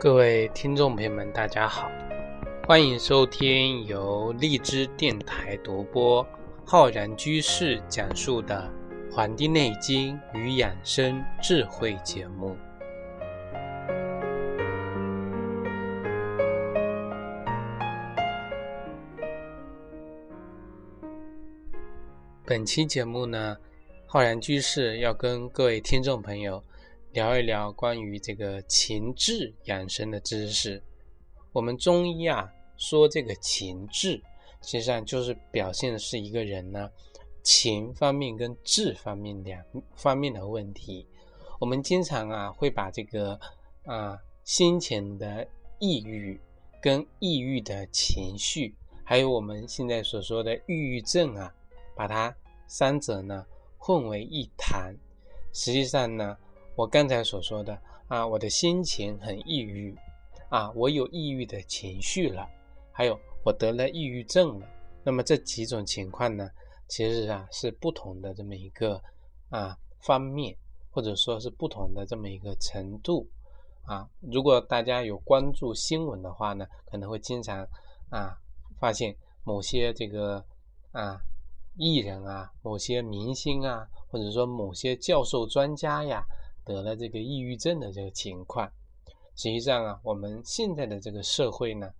各位听众朋友们，大家好，欢迎收听由荔枝电台独播、浩然居士讲述的《黄帝内经与养生智慧》节目。本期节目呢，浩然居士要跟各位听众朋友。聊一聊关于这个情志养生的知识。我们中医啊说这个情志，实际上就是表现的是一个人呢情方面跟志方面两方面的问题。我们经常啊会把这个啊先前的抑郁跟抑郁的情绪，还有我们现在所说的抑郁症啊，把它三者呢混为一谈。实际上呢。我刚才所说的啊，我的心情很抑郁，啊，我有抑郁的情绪了，还有我得了抑郁症了。那么这几种情况呢，其实啊是不同的这么一个啊方面，或者说是不同的这么一个程度啊。如果大家有关注新闻的话呢，可能会经常啊发现某些这个啊艺人啊、某些明星啊，或者说某些教授专家呀。得了这个抑郁症的这个情况，实际上啊，我们现在的这个社会呢，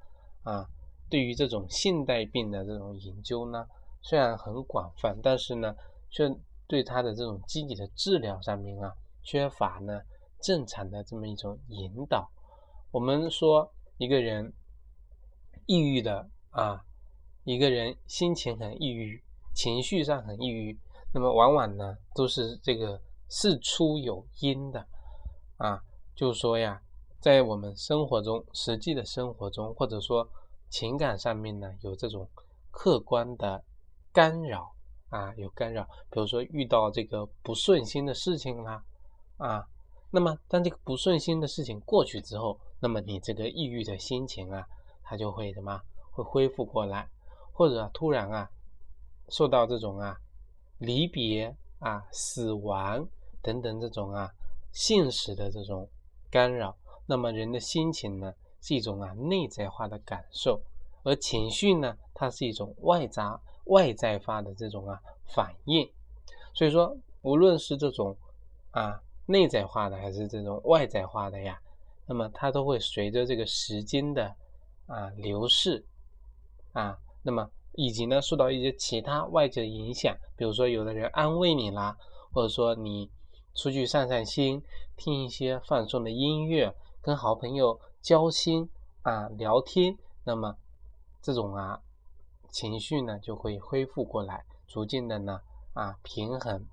啊，对于这种现代病的这种研究呢，虽然很广泛，但是呢，却对他的这种积极的治疗上面啊，缺乏呢正常的这么一种引导。我们说一个人抑郁的啊，一个人心情很抑郁，情绪上很抑郁，那么往往呢都是这个。事出有因的啊，就是说呀，在我们生活中，实际的生活中，或者说情感上面呢，有这种客观的干扰啊，有干扰。比如说遇到这个不顺心的事情啦啊，那么当这个不顺心的事情过去之后，那么你这个抑郁的心情啊，它就会什么会恢复过来，或者突然啊受到这种啊离别啊死亡。等等这种啊现实的这种干扰，那么人的心情呢是一种啊内在化的感受，而情绪呢它是一种外杂外在化的这种啊反应。所以说，无论是这种啊内在化的还是这种外在化的呀，那么它都会随着这个时间的啊流逝啊，那么以及呢受到一些其他外界的影响，比如说有的人安慰你啦，或者说你。出去散散心，听一些放松的音乐，跟好朋友交心啊聊天，那么这种啊情绪呢就会恢复过来，逐渐的呢啊平衡。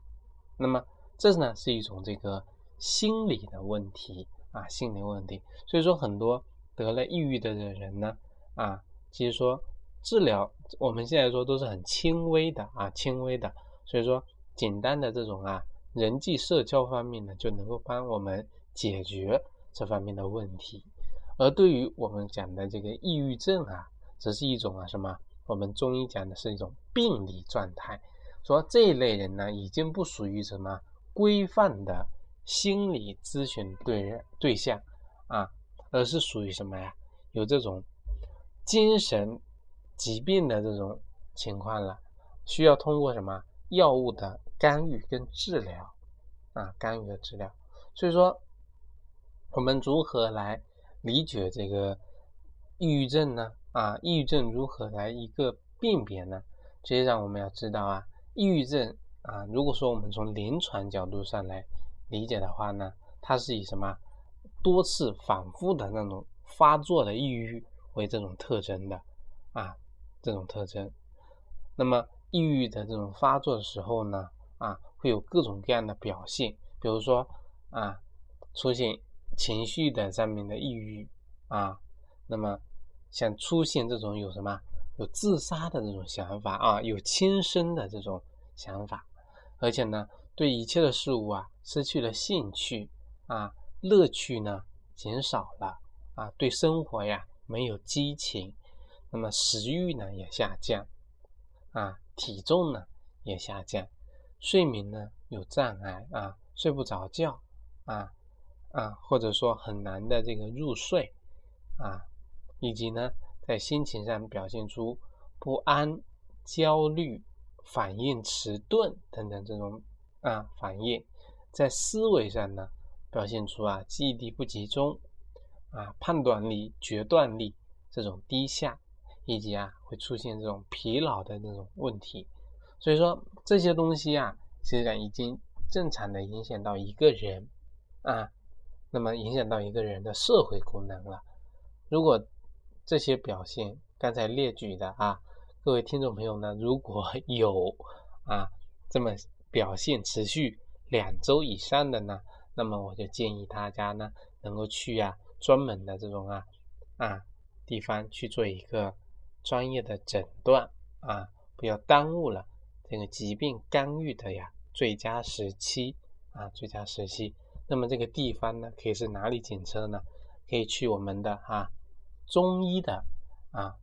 那么这呢是一种这个心理的问题啊心理问题。所以说很多得了抑郁的人呢啊，其实说治疗我们现在说都是很轻微的啊轻微的，所以说简单的这种啊。人际社交方面呢，就能够帮我们解决这方面的问题。而对于我们讲的这个抑郁症啊，则是一种啊什么？我们中医讲的是一种病理状态。说这一类人呢，已经不属于什么规范的心理咨询对对象啊，而是属于什么呀？有这种精神疾病的这种情况了，需要通过什么药物的？干预跟治疗啊，干预和治疗。所以说，我们如何来理解这个抑郁症呢？啊，抑郁症如何来一个辨别呢？实际上我们要知道啊，抑郁症啊，如果说我们从临床角度上来理解的话呢，它是以什么多次反复的那种发作的抑郁为这种特征的啊，这种特征。那么抑郁的这种发作的时候呢？啊，会有各种各样的表现，比如说啊，出现情绪的上面的抑郁啊，那么像出现这种有什么有自杀的这种想法啊，有轻生的这种想法，而且呢，对一切的事物啊失去了兴趣啊，乐趣呢减少了啊，对生活呀没有激情，那么食欲呢也下降啊，体重呢也下降。睡眠呢有障碍啊，睡不着觉啊啊，或者说很难的这个入睡啊，以及呢，在心情上表现出不安、焦虑、反应迟钝等等这种啊反应，在思维上呢，表现出啊记忆力不集中啊、判断力、决断力这种低下，以及啊会出现这种疲劳的那种问题。所以说这些东西啊，实际上已经正常的影响到一个人啊，那么影响到一个人的社会功能了。如果这些表现刚才列举的啊，各位听众朋友呢，如果 有啊这么表现持续两周以上的呢，那么我就建议大家呢，能够去啊专门的这种啊啊地方去做一个专业的诊断啊，不要耽误了。这个疾病干预的呀最佳时期啊，最佳时期。那么这个地方呢，可以是哪里检测呢？可以去我们的啊中医的啊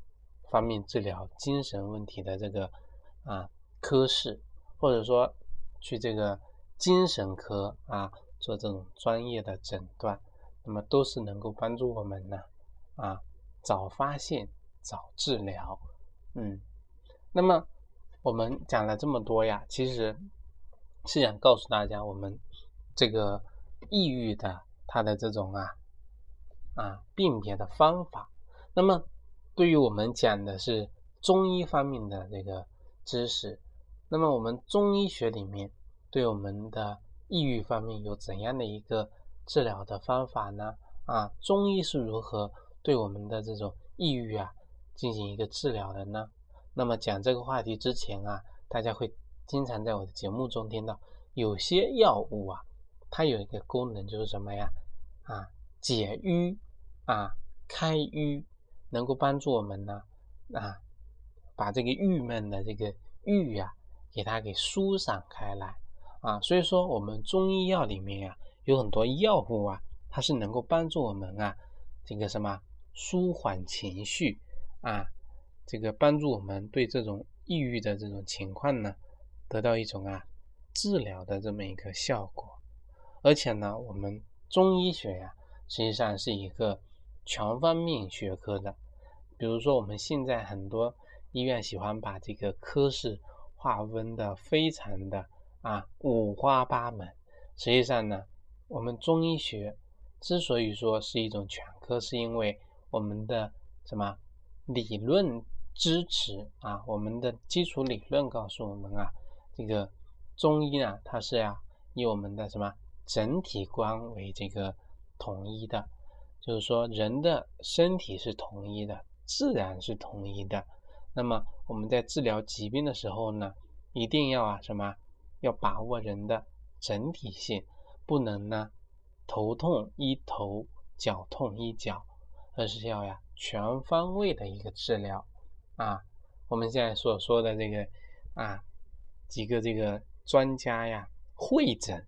方面治疗精神问题的这个啊科室，或者说去这个精神科啊做这种专业的诊断，那么都是能够帮助我们呢啊早发现早治疗。嗯，那么。我们讲了这么多呀，其实是想告诉大家，我们这个抑郁的它的这种啊啊辨别的方法。那么对于我们讲的是中医方面的这个知识，那么我们中医学里面对我们的抑郁方面有怎样的一个治疗的方法呢？啊，中医是如何对我们的这种抑郁啊进行一个治疗的呢？那么讲这个话题之前啊，大家会经常在我的节目中听到，有些药物啊，它有一个功能就是什么呀？啊，解郁啊，开郁，能够帮助我们呢啊，把这个郁闷的这个郁呀，给它给舒散开来啊。所以说，我们中医药里面呀，有很多药物啊，它是能够帮助我们啊，这个什么舒缓情绪啊。这个帮助我们对这种抑郁的这种情况呢，得到一种啊治疗的这么一个效果，而且呢，我们中医学呀，实际上是一个全方面学科的。比如说，我们现在很多医院喜欢把这个科室划分的非常的啊五花八门。实际上呢，我们中医学之所以说是一种全科，是因为我们的什么理论。支持啊，我们的基础理论告诉我们啊，这个中医呢，它是呀以我们的什么整体观为这个统一的，就是说人的身体是统一的，自然是统一的。那么我们在治疗疾病的时候呢，一定要啊什么，要把握人的整体性，不能呢头痛医头，脚痛医脚，而是要呀全方位的一个治疗。啊，我们现在所说的这个啊，几个这个专家呀会诊，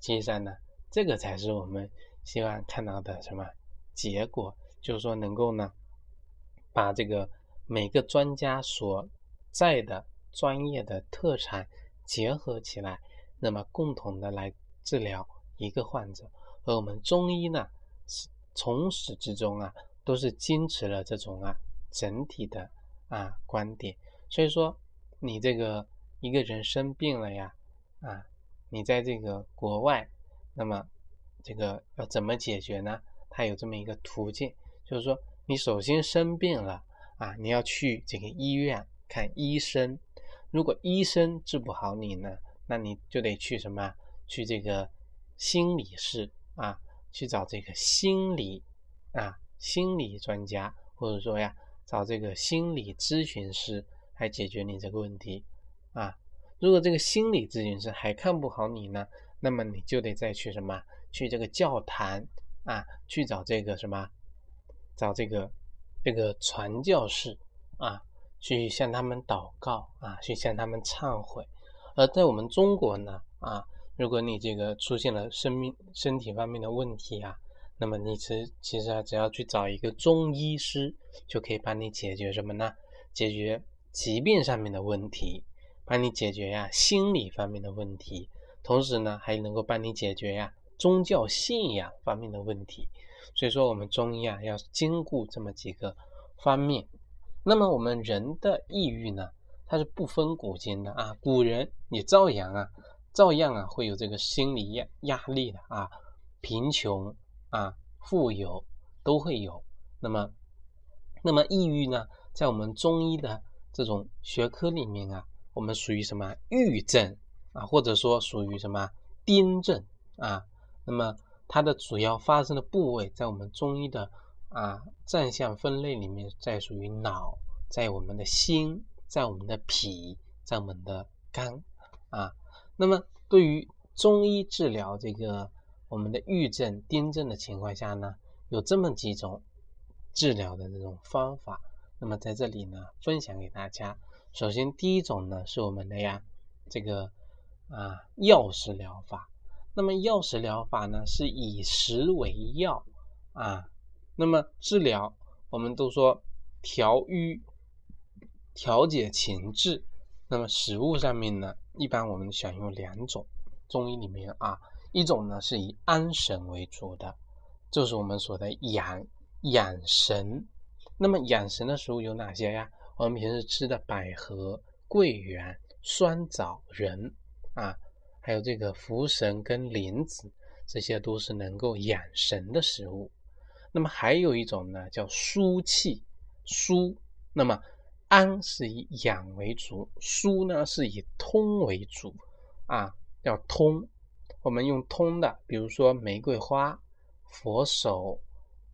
实际上呢，这个才是我们希望看到的什么结果？就是说能够呢，把这个每个专家所在的专业的特产结合起来，那么共同的来治疗一个患者。而我们中医呢，从始至终啊，都是坚持了这种啊整体的。啊，观点，所以说你这个一个人生病了呀，啊，你在这个国外，那么这个要怎么解决呢？它有这么一个途径，就是说你首先生病了啊，你要去这个医院看医生，如果医生治不好你呢，那你就得去什么？去这个心理室啊，去找这个心理啊心理专家，或者说呀。找这个心理咨询师来解决你这个问题啊！如果这个心理咨询师还看不好你呢，那么你就得再去什么？去这个教堂啊，去找这个什么？找这个这个传教士啊，去向他们祷告啊，去向他们忏悔。而在我们中国呢啊，如果你这个出现了生命身体方面的问题啊。那么你其其实啊，只要去找一个中医师，就可以帮你解决什么呢？解决疾病上面的问题，帮你解决呀心理方面的问题，同时呢，还能够帮你解决呀宗教信仰方面的问题。所以说我们中医啊要兼顾这么几个方面。那么我们人的抑郁呢，它是不分古今的啊，古人也照样啊，照样啊会有这个心理压压力的啊，贫穷啊，富有都会有。那么，那么抑郁呢，在我们中医的这种学科里面啊，我们属于什么郁症啊，或者说属于什么癫症啊？那么它的主要发生的部位，在我们中医的。啊，占相分类里面，在属于脑，在我们的心，在我们的脾，在我们的肝啊。那么，对于中医治疗这个我们的郁症、癫症的情况下呢，有这么几种治疗的这种方法。那么在这里呢，分享给大家。首先，第一种呢，是我们的呀，这个啊药食疗法。那么药食疗法呢，是以食为药啊。那么治疗，我们都说调瘀、调节情志。那么食物上面呢，一般我们选用两种，中医里面啊，一种呢是以安神为主的，就是我们说的养养神。那么养神的食物有哪些呀？我们平时吃的百合、桂圆、酸枣仁啊，还有这个茯神跟莲子，这些都是能够养神的食物。那么还有一种呢，叫疏气疏。那么安是以养为主，疏呢是以通为主啊，要通。我们用通的，比如说玫瑰花、佛手、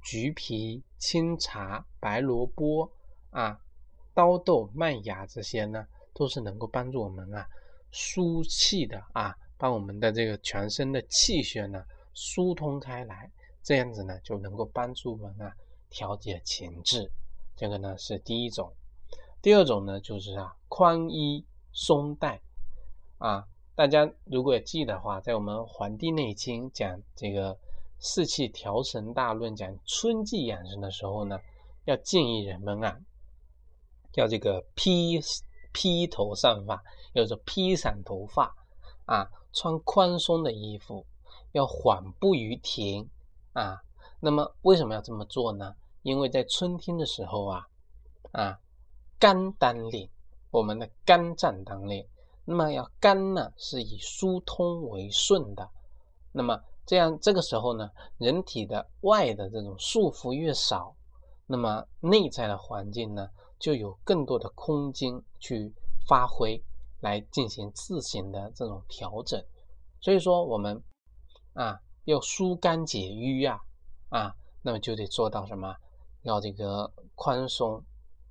橘皮、清茶、白萝卜啊、刀豆、麦芽这些呢，都是能够帮助我们啊疏气的啊，把我们的这个全身的气血呢疏通开来。这样子呢，就能够帮助我们啊调节情志，这个呢是第一种。第二种呢就是啊宽衣松带啊，大家如果记得话，在我们《黄帝内经》讲这个四气调神大论，讲春季养生的时候呢，要建议人们啊，要这个披披头散发，要做披散头发啊，穿宽松的衣服，要缓步于庭。啊，那么为什么要这么做呢？因为在春天的时候啊，啊，肝当令，我们的肝脏当令。那么要肝呢，是以疏通为顺的。那么这样这个时候呢，人体的外的这种束缚越少，那么内在的环境呢，就有更多的空间去发挥，来进行自行的这种调整。所以说我们啊。要疏肝解郁呀，啊，那么就得做到什么？要这个宽松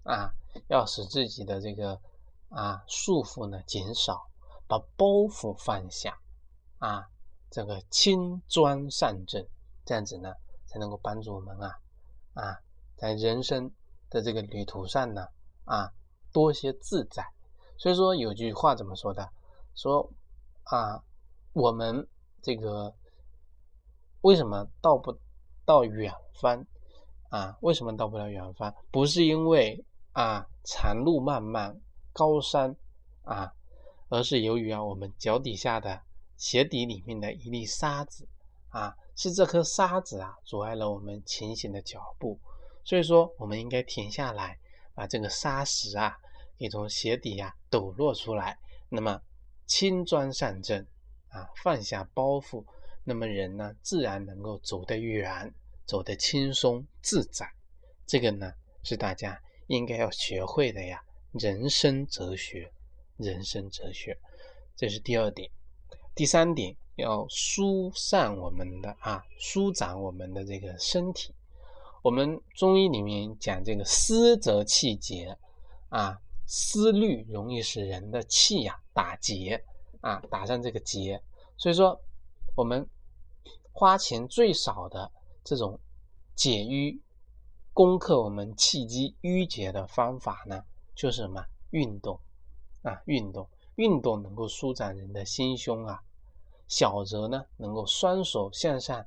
啊，要使自己的这个啊束缚呢减少，把包袱放下啊，这个轻装上阵，这样子呢才能够帮助我们啊啊，在人生的这个旅途上呢啊多些自在。所以说有句话怎么说的？说啊，我们这个。为什么到不到远方啊？为什么到不了远方？不是因为啊长路漫漫高山啊，而是由于啊我们脚底下的鞋底里面的一粒沙子啊，是这颗沙子啊阻碍了我们前行的脚步。所以说，我们应该停下来，把这个沙石啊给从鞋底呀抖落出来，那么轻装上阵啊，放下包袱。那么人呢，自然能够走得远，走得轻松自在。这个呢，是大家应该要学会的呀，人生哲学，人生哲学。这是第二点。第三点，要疏散我们的啊，舒展我们的这个身体。我们中医里面讲这个思则气结啊，思虑容易使人的气呀打结啊，打上这个结。所以说，我们。花钱最少的这种解郁、攻克我们气机郁结的方法呢，就是什么？运动啊，运动，运动能够舒展人的心胸啊。小则呢，能够双手向上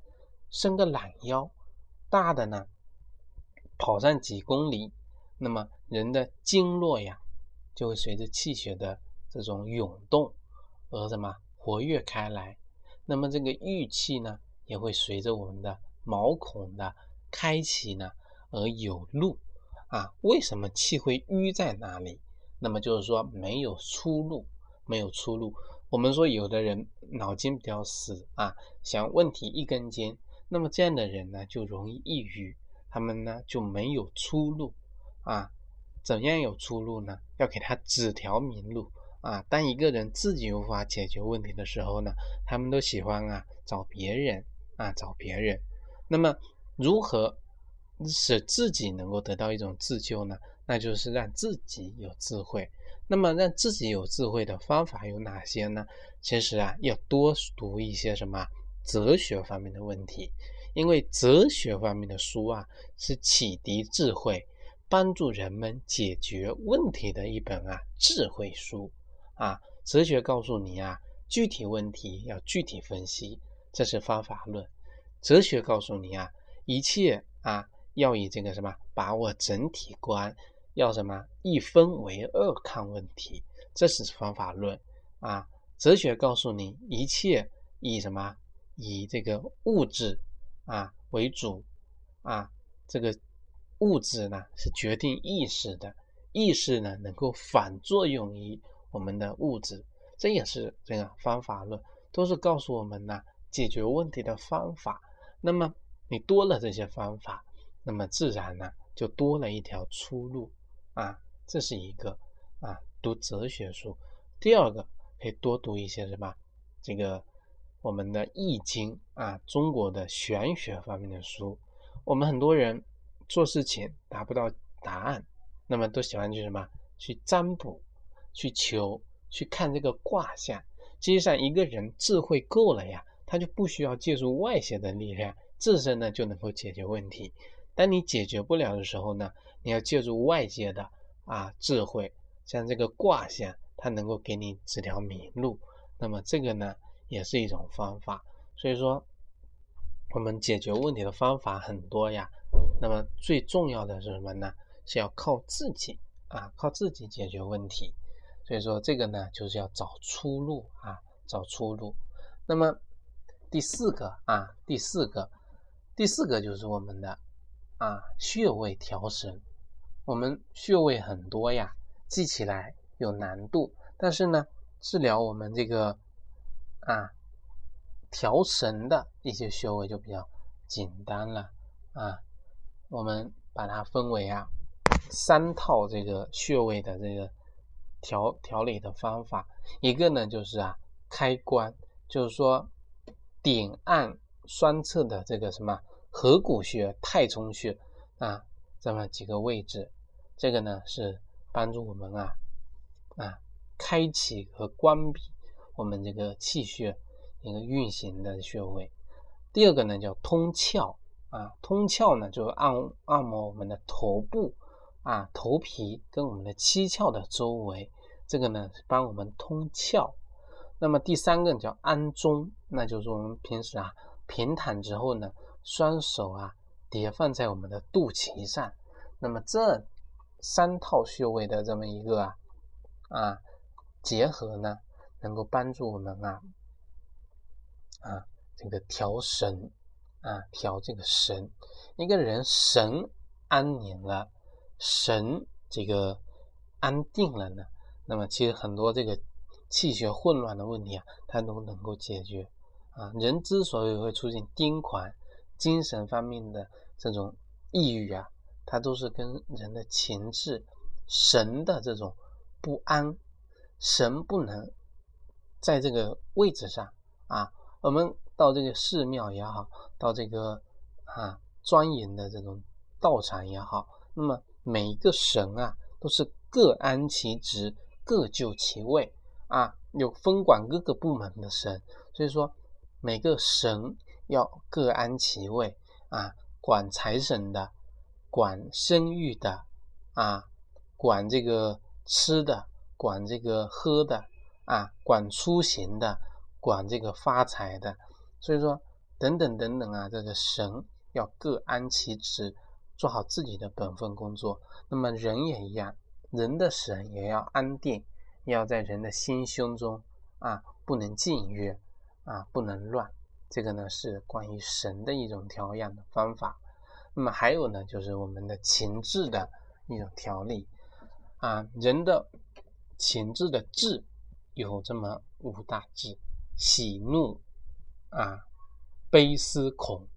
伸个懒腰；大的呢，跑上几公里，那么人的经络呀，就会随着气血的这种涌动而什么活跃开来。那么这个郁气呢？也会随着我们的毛孔的开启呢而有路啊。为什么气会淤在哪里？那么就是说没有出路，没有出路。我们说有的人脑筋比较死啊，想问题一根筋，那么这样的人呢就容易抑郁，他们呢就没有出路啊。怎样有出路呢？要给他指条明路啊！当一个人自己无法解决问题的时候呢，他们都喜欢啊找别人啊找别人。那么如何使自己能够得到一种自救呢？那就是让自己有智慧。那么让自己有智慧的方法有哪些呢？其实啊，要多读一些什么哲学方面的问题，因为哲学方面的书啊是启迪智慧。帮助人们解决问题的一本啊智慧书啊，哲学告诉你啊，具体问题要具体分析，这是方法论；哲学告诉你啊，一切啊要以这个什么把握整体观，要什么一分为二看问题，这是方法论啊。哲学告诉你一切以什么以这个物质啊为主啊，这个。物质呢是决定意识的，意识呢能够反作用于我们的物质，这也是这个方法论，都是告诉我们呢解决问题的方法。那么你多了这些方法，那么自然呢就多了一条出路啊，这是一个啊读哲学书。第二个可以多读一些什么这个我们的易经啊，中国的玄学方面的书，我们很多人。做事情达不到答案，那么都喜欢去什么？去占卜，去求，去看这个卦象。实际上，一个人智慧够了呀，他就不需要借助外界的力量，自身呢就能够解决问题。当你解决不了的时候呢，你要借助外界的啊智慧，像这个卦象，它能够给你指条明路。那么这个呢，也是一种方法。所以说，我们解决问题的方法很多呀。那么最重要的是什么呢？是要靠自己啊，靠自己解决问题。所以说这个呢，就是要找出路啊，找出路。那么第四个啊，第四个，第四个就是我们的啊穴位调神。我们穴位很多呀，记起来有难度，但是呢，治疗我们这个啊调神的一些穴位就比较简单了啊。我们把它分为啊三套这个穴位的这个调调理的方法，一个呢就是啊开关，就是说点按双侧的这个什么合谷穴、太冲穴啊这么几个位置，这个呢是帮助我们啊啊开启和关闭我们这个气血一个运行的穴位。第二个呢叫通窍。啊，通窍呢，就是按按摩我们的头部啊，头皮跟我们的七窍的周围，这个呢是帮我们通窍。那么第三个叫安中，那就是我们平时啊平躺之后呢，双手啊叠放在我们的肚脐上。那么这三套穴位的这么一个啊啊结合呢，能够帮助我们啊啊这个调神。啊，调这个神，一个人神安宁了，神这个安定了呢，那么其实很多这个气血混乱的问题啊，它都能够解决啊。人之所以会出现癫狂、精神方面的这种抑郁啊，它都是跟人的情志、神的这种不安，神不能在这个位置上啊，我们。到这个寺庙也好，到这个啊庄严的这种道场也好，那么每一个神啊都是各安其职，各就其位啊，有分管各个部门的神，所以说每个神要各安其位啊，管财神的，管生育的啊，管这个吃的，管这个喝的啊，管出行的，管这个发财的。所以说，等等等等啊，这个神要各安其职，做好自己的本分工作。那么人也一样，人的神也要安定，要在人的心胸中啊，不能禁欲啊，不能乱。这个呢是关于神的一种调养的方法。那么还有呢，就是我们的情志的一种调理啊。人的情志的志有这么五大志：喜怒啊、悲思恐，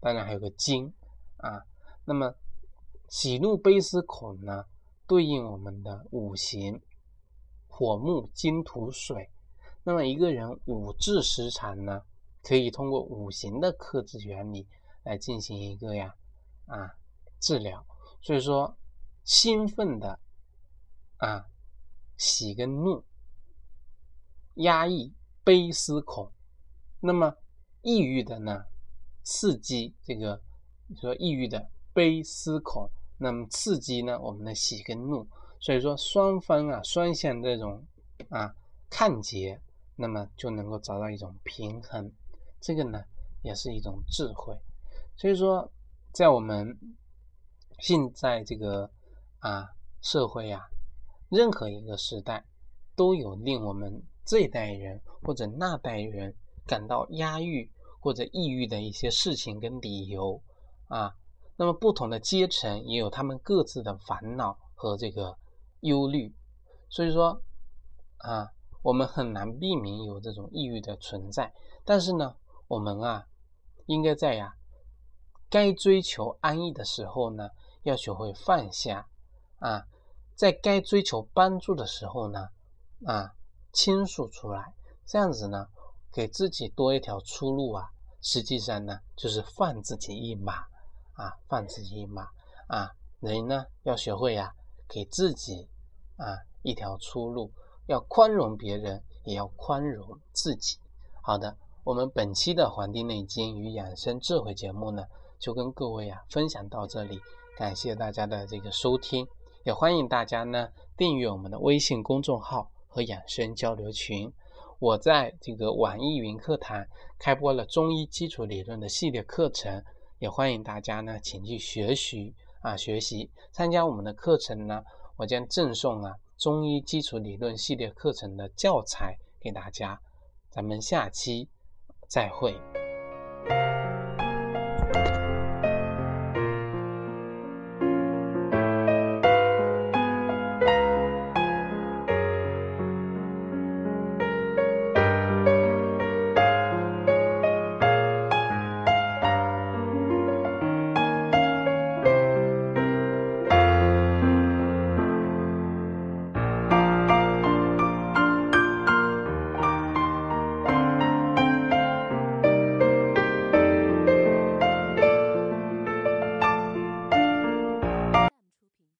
当然还有个惊啊。那么喜怒悲思恐呢，对应我们的五行：火木金土水。那么一个人五志失常呢，可以通过五行的克制原理来进行一个呀啊治疗。所以说，兴奋的啊喜跟怒，压抑悲思恐。那么抑郁的呢，刺激这个你说抑郁的悲思恐，那么刺激呢我们的喜跟怒。所以说双方啊双向这种啊看结。那么就能够找到一种平衡，这个呢也是一种智慧。所以说，在我们现在这个啊社会啊，任何一个时代都有令我们这一代人或者那代人感到压抑或者抑郁的一些事情跟理由啊。那么不同的阶层也有他们各自的烦恼和这个忧虑。所以说啊。我们很难避免有这种抑郁的存在，但是呢，我们啊，应该在呀，该追求安逸的时候呢，要学会放下啊，在该追求帮助的时候呢，啊，倾诉出来，这样子呢，给自己多一条出路啊，实际上呢，就是放自己一马啊，放自己一马啊，人呢，要学会呀，给自己啊一条出路。要宽容别人，也要宽容自己。好的，我们本期的《黄帝内经与养生智慧》节目呢，就跟各位啊分享到这里。感谢大家的这个收听，也欢迎大家呢订阅我们的微信公众号和养生交流群。我在这个网易云课堂开播了中医基础理论的系列课程，也欢迎大家呢请去学习啊学习。参加我们的课程呢，我将赠送啊。中医基础理论系列课程的教材给大家，咱们下期再会。